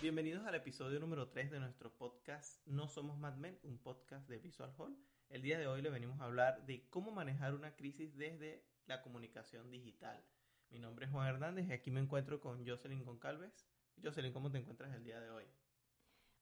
Bienvenidos al episodio número 3 de nuestro podcast No Somos Mad Men, un podcast de Visual Hall. El día de hoy le venimos a hablar de cómo manejar una crisis desde la comunicación digital. Mi nombre es Juan Hernández y aquí me encuentro con Jocelyn Goncalves. Jocelyn, ¿cómo te encuentras el día de hoy?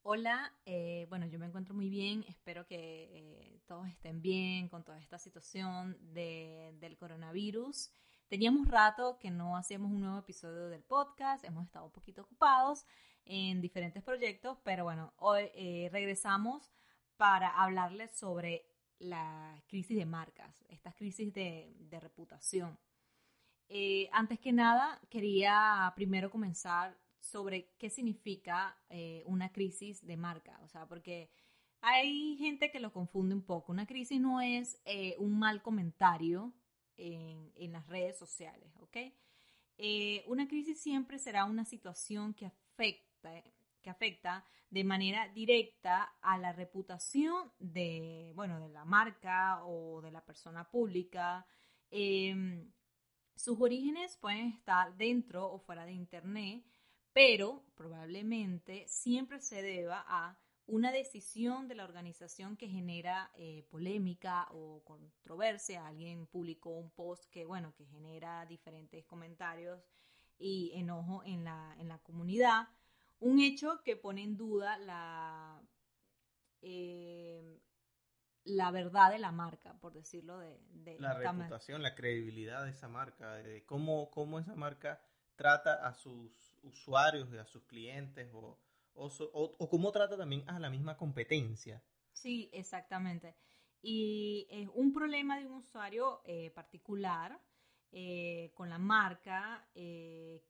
Hola, eh, bueno, yo me encuentro muy bien, espero que eh, todos estén bien con toda esta situación de, del coronavirus. Teníamos rato que no hacíamos un nuevo episodio del podcast, hemos estado un poquito ocupados en diferentes proyectos, pero bueno, hoy eh, regresamos para hablarles sobre la crisis de marcas, estas crisis de, de reputación. Eh, antes que nada, quería primero comenzar sobre qué significa eh, una crisis de marca, o sea, porque hay gente que lo confunde un poco. Una crisis no es eh, un mal comentario en, en, las redes sociales, ¿ok? una crisis siempre será una situación que afecta, que afecta de manera directa a la reputación de, bueno, de la marca o de la persona pública. Eh, sus orígenes pueden estar dentro o fuera de Internet, pero probablemente siempre se deba a una decisión de la organización que genera eh, polémica o controversia. Alguien publicó un post que, bueno, que genera diferentes comentarios y enojo en la, en la comunidad. Un hecho que pone en duda la, eh, la verdad de la marca, por decirlo de... de la reputación, la credibilidad de esa marca, de cómo, cómo esa marca trata a sus usuarios, a sus clientes, o, o, o, o, cómo trata también a la misma competencia. Sí, exactamente. Y es un problema de un usuario eh, particular eh, con la marca, eh,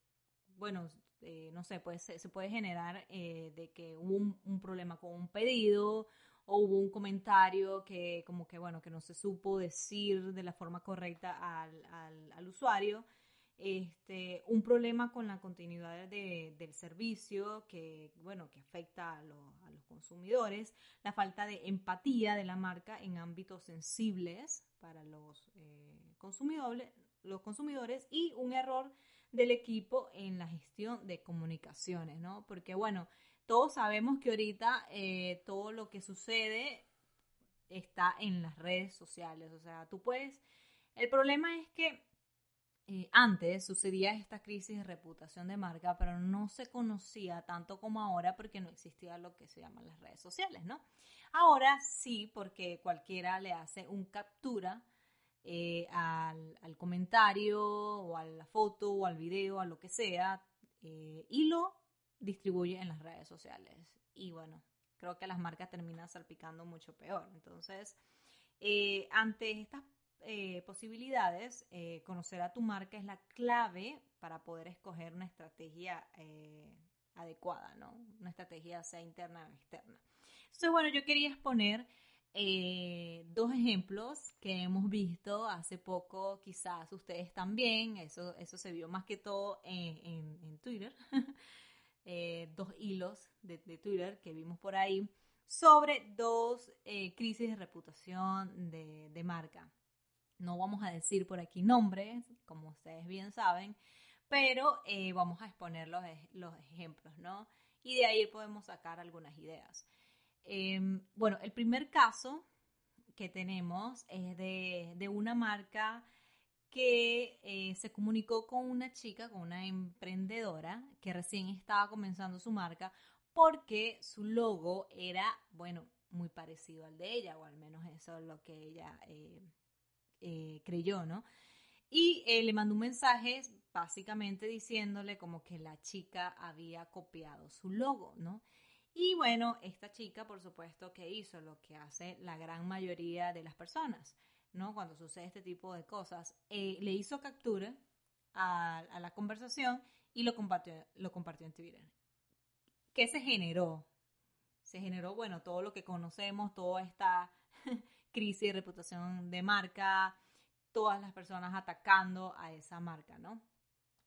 bueno, eh, no sé, pues se, puede generar eh, de que hubo un, problema con un pedido o hubo un comentario que como que, bueno, que no se supo decir de la forma correcta al, al, usuario, este, un problema con la continuidad de, del servicio que, bueno, que afecta a, a, los consumidores, la falta de empatía de la marca en ámbitos sensibles para los, eh, consumidores, los consumidores y un error del equipo en la gestión de comunicaciones, ¿no? Porque, bueno, todos sabemos que ahorita eh, todo lo que sucede está en las redes sociales. O sea, tú puedes... El problema es que eh, antes sucedía esta crisis de reputación de marca, pero no se conocía tanto como ahora porque no existía lo que se llaman las redes sociales, ¿no? Ahora sí, porque cualquiera le hace un captura eh, al, al, comentario o a la foto o al video, a lo que sea, eh, y lo distribuye en las redes sociales. Y bueno, creo que las marcas terminan salpicando mucho peor. Entonces, eh, ante estas posibilidades, conocer a tu marca es la clave para poder escoger una estrategia adecuada, ¿no? Una estrategia sea interna o externa. Entonces, bueno, yo quería exponer dos ejemplos que hemos visto hace poco, quizás ustedes también, eso, eso se vio más que todo en, en, Twitter. eh, dos hilos de, Twitter que vimos por ahí sobre dos eh, crisis de reputación de, de, marca. No vamos a decir por aquí nombres, como ustedes bien saben, pero eh, vamos a exponer los, los, ejemplos, ¿no? Y de ahí podemos sacar algunas ideas. Eh, bueno, el primer caso que tenemos es de, de una marca que eh, se comunicó con una chica, con una emprendedora que recién estaba comenzando su marca porque su logo era, bueno, muy parecido al de ella, o al menos eso es lo que ella eh, eh, creyó, ¿no? Y le mandó un mensaje básicamente diciéndole como que la chica había copiado su logo, ¿no? Y bueno, esta chica, por supuesto, que hizo lo que hace la gran mayoría de las personas ¿no? Cuando sucede este tipo de cosas, eh, le hizo captura a, la conversación y lo compartió, lo compartió en Twitter. ¿Qué se generó? Se generó, bueno, todo lo que conocemos, toda esta crisis de reputación de marca, todas las personas atacando a esa marca, ¿no?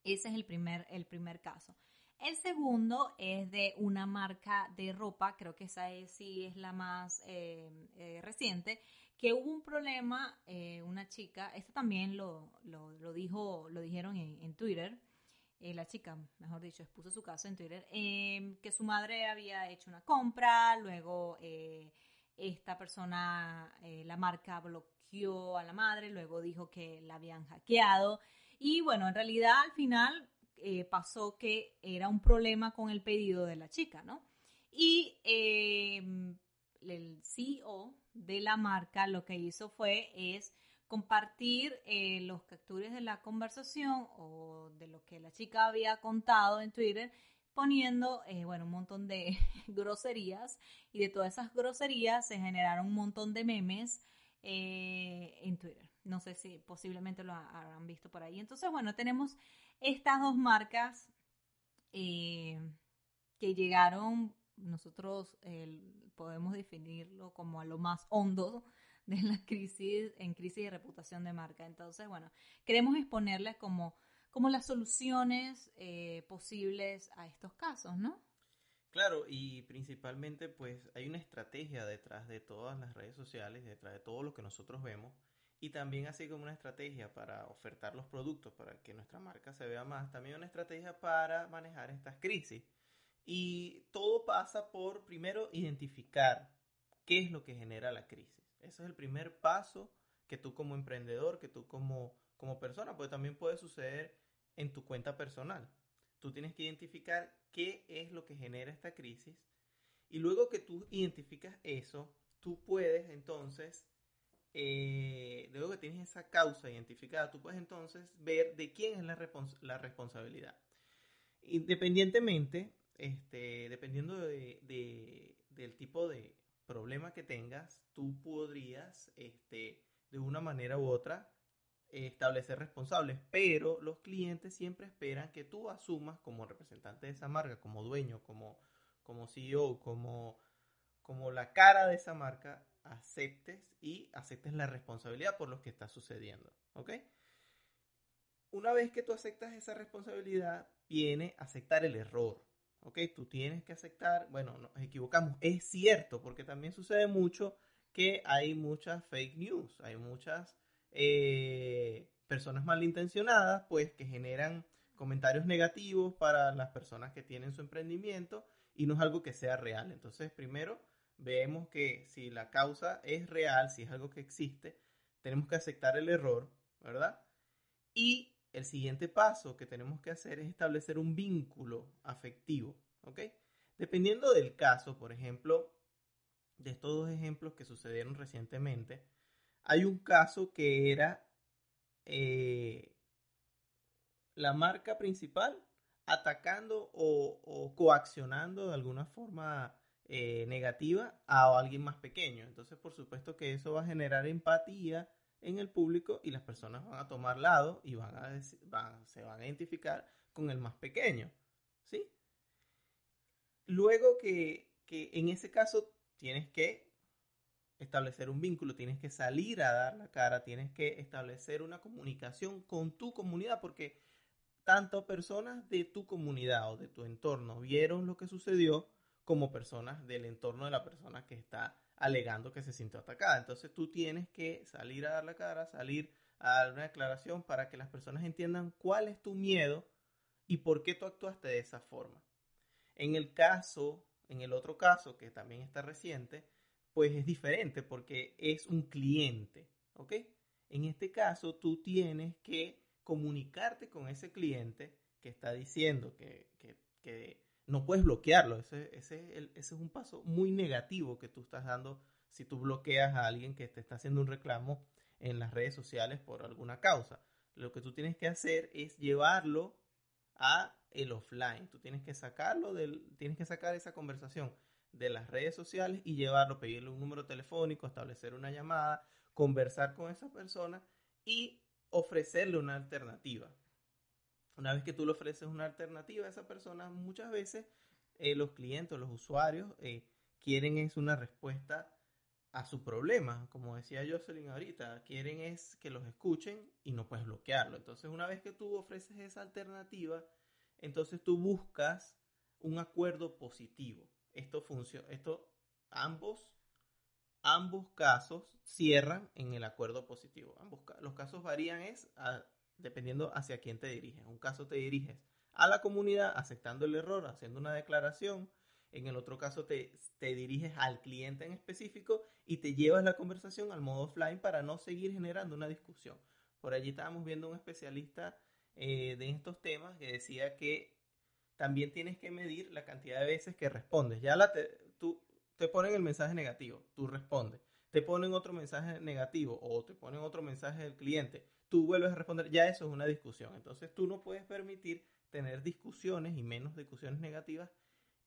Ese es el primer, el primer caso. El segundo es de una marca de ropa, creo que esa es, sí es la más eh, eh, reciente, que hubo un problema, eh, una chica, esto también lo, lo, dijo, lo dijeron en, Twitter, la chica, mejor dicho, expuso su caso en Twitter, em, que su madre había hecho una compra, luego esta persona, la marca bloqueó a la madre, luego dijo que la habían hackeado y bueno, en realidad al final eh, pasó que era un problema con el pedido de la chica, ¿no? Y em, el CEO de la marca lo que hizo fue es compartir eh, los capturas de la conversación o de lo que la chica había contado en Twitter poniendo, eh, bueno, un montón de groserías y de todas esas groserías se generaron un montón de memes en Twitter. No sé si posiblemente lo habrán visto por ahí. Entonces, bueno, tenemos estas dos marcas eh, que llegaron, nosotros podemos definirlo como a lo más hondo de la crisis, en crisis de reputación de marca. Entonces, bueno, queremos exponerles como, como las soluciones eh, posibles a estos casos, ¿no? Claro, y principalmente pues hay una estrategia detrás de todas las redes sociales, detrás de todo lo que nosotros vemos y también así como una estrategia para ofertar los productos para que nuestra marca se vea más, también una estrategia para manejar estas crisis. Y todo pasa por primero identificar qué es lo que genera la crisis. Ese es el primer paso que tú como emprendedor, que tú como, como persona, pues también puede suceder en tu cuenta personal. Tú tienes que identificar qué es lo que genera esta crisis y luego que tú identificas eso, tú puedes entonces eh, luego que tienes esa causa identificada, tú puedes entonces ver de quién es la, responsabilidad. Independientemente, este, dependiendo de, del tipo de problema que tengas, tú podrías, este, de una manera u otra, establecer responsables, pero los clientes siempre esperan que tú asumas como representante de esa marca, como dueño, como, como CEO, como, como la cara de esa marca, aceptes y aceptes la responsabilidad por lo que está sucediendo, ¿ok? Una vez que tú aceptas esa responsabilidad, viene aceptar el error, ¿ok? Tú tienes que aceptar, bueno, nos equivocamos, es cierto, porque también sucede mucho que hay muchas fake news, hay muchas eh, personas malintencionadas, pues, que generan comentarios negativos para las personas que tienen su emprendimiento y no es algo que sea real. Entonces, primero, vemos que si la causa es real, si es algo que existe, tenemos que aceptar el error, ¿verdad? Y el siguiente paso que tenemos que hacer es establecer un vínculo afectivo, ¿ok? Dependiendo del caso, por ejemplo, de estos dos ejemplos que sucedieron recientemente, hay un caso que era eh, la marca principal atacando o, coaccionando de alguna forma eh, negativa a alguien más pequeño. Entonces, por supuesto que eso va a generar empatía en el público y las personas van a tomar lado y van a se van a identificar con el más pequeño. ¿Sí? Luego que, que en ese caso tienes que establecer un vínculo, tienes que salir a dar la cara, tienes que establecer una comunicación con tu comunidad, porque tanto personas de tu comunidad o de tu entorno vieron lo que sucedió, como personas del entorno de la persona que está alegando que se sintió atacada. Entonces tú tienes que salir a dar la cara, salir a dar una declaración para que las personas entiendan cuál es tu miedo y por qué tú actuaste de esa forma. En el caso, en el otro caso que también está reciente, pues es diferente porque es un cliente, ¿ok? En este caso tú tienes que comunicarte con ese cliente que está diciendo que, que, no puedes bloquearlo. Ese, ese, es un paso muy negativo que tú estás dando si tú bloqueas a alguien que te está haciendo un reclamo en las redes sociales por alguna causa. Lo que tú tienes que hacer es llevarlo a el offline. Tú tienes que sacarlo del, tienes que sacar esa conversación de las redes sociales y llevarlo, pedirle un número telefónico, establecer una llamada conversar con esa persona y ofrecerle una alternativa. Una vez que tú le ofreces una alternativa a esa persona, muchas veces eh, los clientes, los usuarios, eh, quieren es una respuesta a su problema. Como decía Jocelyn ahorita, quieren es que los escuchen y no puedes bloquearlo. Entonces, una vez que tú ofreces esa alternativa, entonces tú buscas un acuerdo positivo. Esto funciona, ambos ambos casos cierran en el acuerdo positivo. Ambos los casos varían es dependiendo hacia quién te diriges. En un caso te diriges a la comunidad aceptando el error, haciendo una declaración. En el otro caso te, te diriges al cliente en específico y te llevas la conversación al modo offline para no seguir generando una discusión. Por allí estábamos viendo un especialista eh, de estos temas que decía que también tienes que medir la cantidad de veces que respondes. Ya la tú, te ponen el mensaje negativo, tú respondes. Te ponen otro mensaje negativo o te ponen otro mensaje del cliente, tú vuelves a responder. Ya eso es una discusión. Entonces tú no puedes permitir tener discusiones y menos discusiones negativas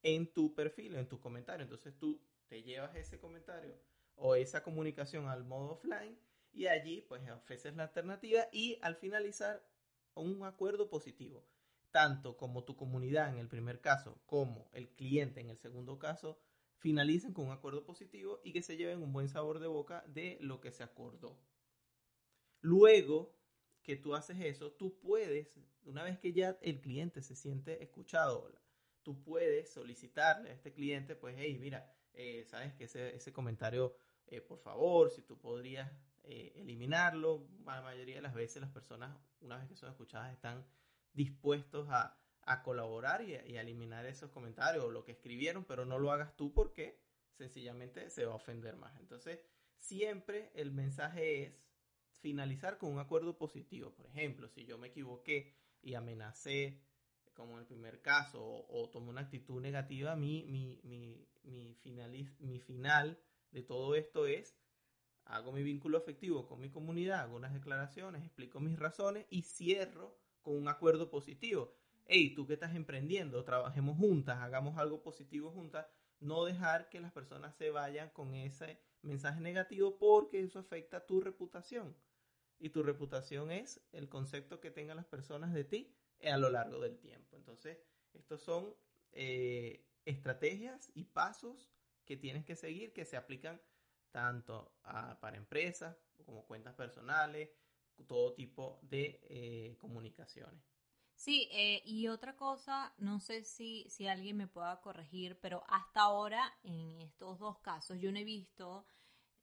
en tu perfil, en tu comentario. Entonces tú te llevas ese comentario o esa comunicación al modo offline y allí pues ofreces la alternativa y al finalizar un acuerdo positivo. Tanto como tu comunidad en el primer caso como el cliente en el segundo caso finalicen con un acuerdo positivo y que se lleven un buen sabor de boca de lo que se acordó. Luego que tú haces eso, tú puedes, una vez que ya el cliente se siente escuchado, tú puedes solicitarle a este cliente, pues, hey, mira, eh, sabes que ese, comentario, eh, por favor, si tú podrías eh, eliminarlo, la mayoría de las veces las personas, una vez que son escuchadas, están dispuestos a, a colaborar y, a eliminar esos comentarios o lo que escribieron, pero no lo hagas tú porque sencillamente se va a ofender más. Entonces, siempre el mensaje es finalizar con un acuerdo positivo. Por ejemplo, si yo me equivoqué y amenacé, como en el primer caso, o, tomé una actitud negativa, mi, mi, mi, mi, mi final de todo esto es hago mi vínculo afectivo con mi comunidad, hago unas declaraciones, explico mis razones y cierro con un acuerdo positivo hey, tú que estás emprendiendo, trabajemos juntas, hagamos algo positivo juntas, no dejar que las personas se vayan con ese mensaje negativo porque eso afecta tu reputación. Y tu reputación es el concepto que tengan las personas de ti a lo largo del tiempo. Entonces, estos son eh, estrategias y pasos que tienes que seguir que se aplican tanto para empresas como cuentas personales, todo tipo de eh, comunicaciones. Sí, eh, y otra cosa, no sé si, si alguien me pueda corregir, pero hasta ahora en estos dos casos yo no he visto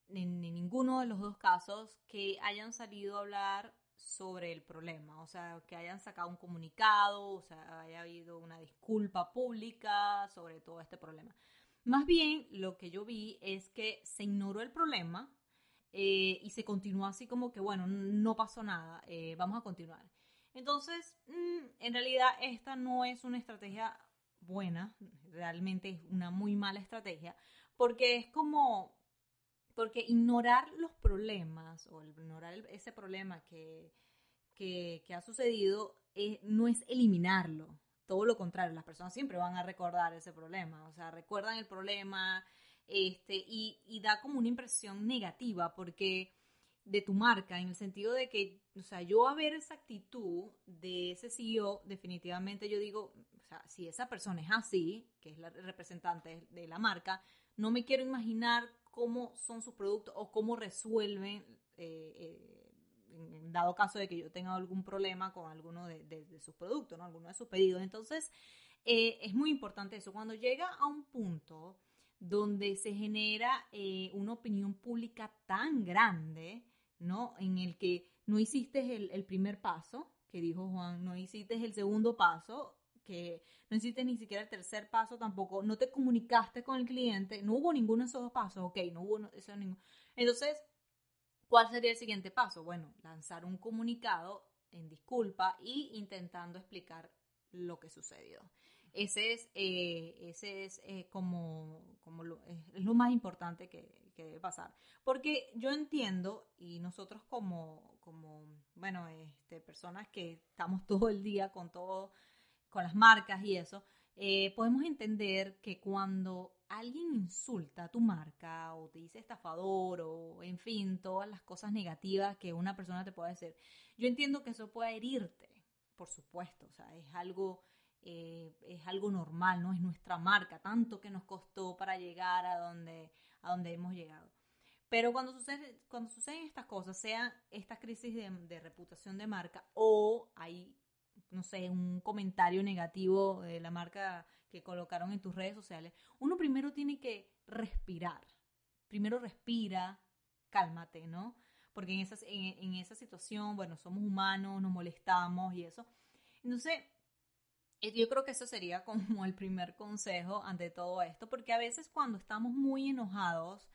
en, ninguno de los dos casos que hayan salido a hablar sobre el problema, o sea, que hayan sacado un comunicado, o sea, haya habido una disculpa pública sobre todo este problema. Más bien, lo que yo vi es que se ignoró el problema eh, y se continuó así como que, bueno, no pasó nada, eh, vamos a continuar. Entonces, mm, en realidad esta no es una estrategia buena, realmente es una muy mala estrategia, porque es como, porque ignorar los problemas o ignorar ese problema que, que, ha sucedido eh, no es eliminarlo, todo lo contrario, las personas siempre van a recordar ese problema, o sea, recuerdan el problema este, y, y da como una impresión negativa porque de tu marca, en el sentido de que, o sea, yo a ver esa actitud de ese CEO, definitivamente yo digo, o sea, si esa persona es así, que es la representante de la marca, no me quiero imaginar cómo son sus productos o cómo resuelven, eh, eh, en dado caso de que yo tenga algún problema con alguno de, sus productos, ¿no? Alguno de sus pedidos. Entonces, eh, es muy importante eso. Cuando llega a un punto donde se genera una opinión pública tan grande, ¿no? En el que no hiciste el, primer paso, que dijo Juan, no hiciste el segundo paso, que no hiciste ni siquiera el tercer paso tampoco, no te comunicaste con el cliente, no hubo ninguno de esos dos pasos, ok, no hubo eso ninguno. Entonces, ¿cuál sería el siguiente paso? Bueno, lanzar un comunicado en disculpa y intentando explicar lo que sucedió. Ese es, eh, ese es eh, como, como lo, es, lo más importante que, que, debe pasar. Porque yo entiendo, y nosotros como, como bueno, este, personas que estamos todo el día con todo, con las marcas y eso, eh, podemos entender que cuando alguien insulta a tu marca o te dice estafador o en fin, todas las cosas negativas que una persona te puede decir, yo entiendo que eso puede herirte, por supuesto, o sea, es algo, eh, es algo normal, ¿no? Es nuestra marca, tanto que nos costó para llegar a donde, a donde hemos llegado. Pero cuando, sucede, suceden estas cosas, sea esta crisis de, reputación de marca o hay, no sé, un comentario negativo de la marca que colocaron en tus redes sociales, uno primero tiene que respirar. Primero respira, cálmate, ¿no? Porque en esa, en, esa situación, bueno, somos humanos, nos molestamos y eso. Entonces, yo creo que eso sería como el primer consejo ante todo esto, porque a veces cuando estamos muy enojados,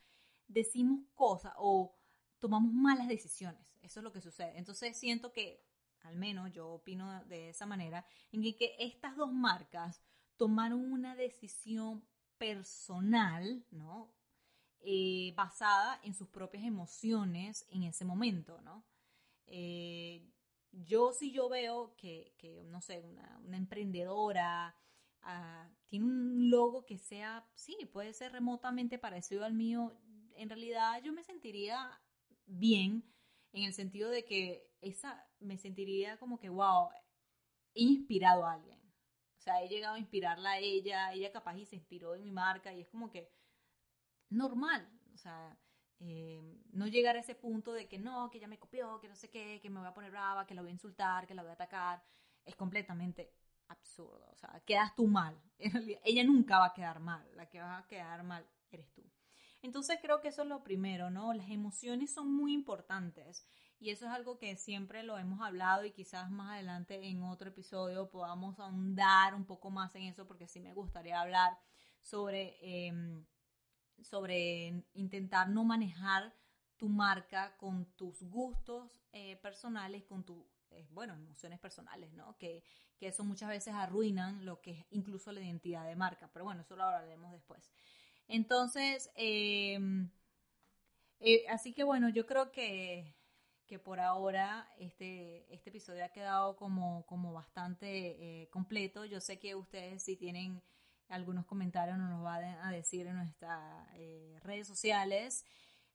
decimos cosas o tomamos malas decisiones. Eso es lo que sucede. Entonces siento que, al menos yo opino de esa manera, en que, que estas dos marcas tomaron una decisión personal, ¿no? Eh, basada en sus propias emociones en ese momento, ¿no? Eh, yo sí yo veo que, no sé, una, emprendedora ah, tiene un logo que sea, sí, puede ser remotamente parecido al mío, en realidad yo me sentiría bien en el sentido de que esa, me sentiría como que, wow, he inspirado a alguien sea, he llegado a inspirarla a ella, ella capaz y se inspiró en mi marca y es como que normal, o sea, eh, no llegar a ese punto de que no, que ella me copió, que no sé qué, que me voy a poner brava, que la voy a insultar, que la voy a atacar, es completamente absurdo, o sea, quedas tú mal, ella nunca va a quedar mal, la que va a quedar mal eres tú. Entonces creo que eso es lo primero, ¿no? Las emociones son muy importantes y eso es algo que siempre lo hemos hablado y quizás más adelante en otro episodio podamos ahondar un poco más en eso porque sí me gustaría hablar sobre, em, sobre intentar no manejar tu marca con tus gustos eh, personales, con tus, eh, bueno, emociones personales, ¿no? Que, que eso muchas veces arruinan lo que es incluso la identidad de marca. Pero bueno, eso lo hablaremos después. Entonces, em, eh, así que bueno, yo creo que que por ahora este, este episodio ha quedado como, como bastante eh, completo. Yo sé que ustedes si tienen algunos comentarios nos los van a decir en nuestras eh, redes sociales.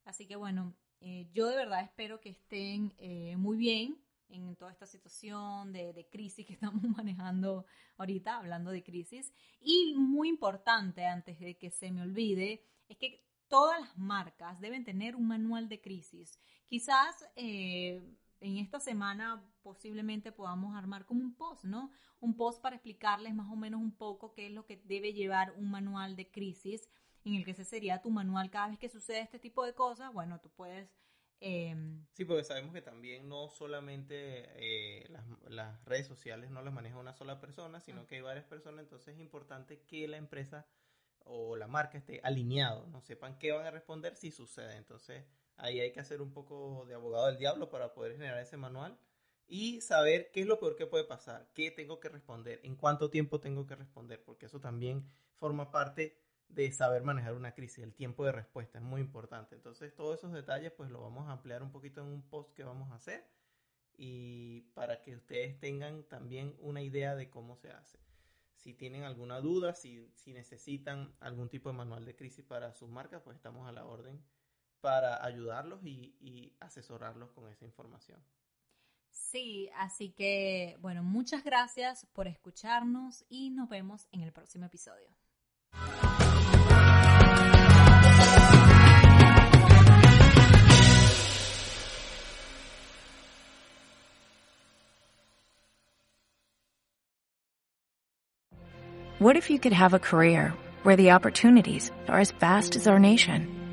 Así que bueno, eh, yo de verdad espero que estén muy bien en toda esta situación de, de, crisis que estamos manejando ahorita, hablando de crisis. Y muy importante, antes de que se me olvide, es que todas las marcas deben tener un manual de crisis. Quizás eh, en esta semana posiblemente podamos armar como un post, ¿no? Un post para explicarles más o menos un poco qué es lo que debe llevar un manual de crisis, en el que ese sería tu manual cada vez que sucede este tipo de cosas. Bueno, tú puedes... Em, sí, porque sabemos que también no solamente eh, las, las, redes sociales no las maneja una sola persona, sino que hay varias personas, entonces es importante que la empresa o la marca esté alineado, no sepan qué van a responder si sucede. Entonces ahí hay que hacer un poco de abogado del diablo para poder generar ese manual y saber qué es lo peor que puede pasar, qué tengo que responder, en cuánto tiempo tengo que responder, porque eso también forma parte de saber manejar una crisis, el tiempo de respuesta es muy importante. Entonces todos esos detalles pues lo vamos a ampliar un poquito en un post que vamos a hacer y para que ustedes tengan también una idea de cómo se hace si tienen alguna duda, si, si necesitan algún tipo de manual de crisis para sus marcas, pues estamos a la orden para ayudarlos y, y asesorarlos con esa información. Sí, así que bueno, muchas gracias por escucharnos y nos vemos en el próximo episodio. What if you could have a career where the opportunities are as vast as our nation,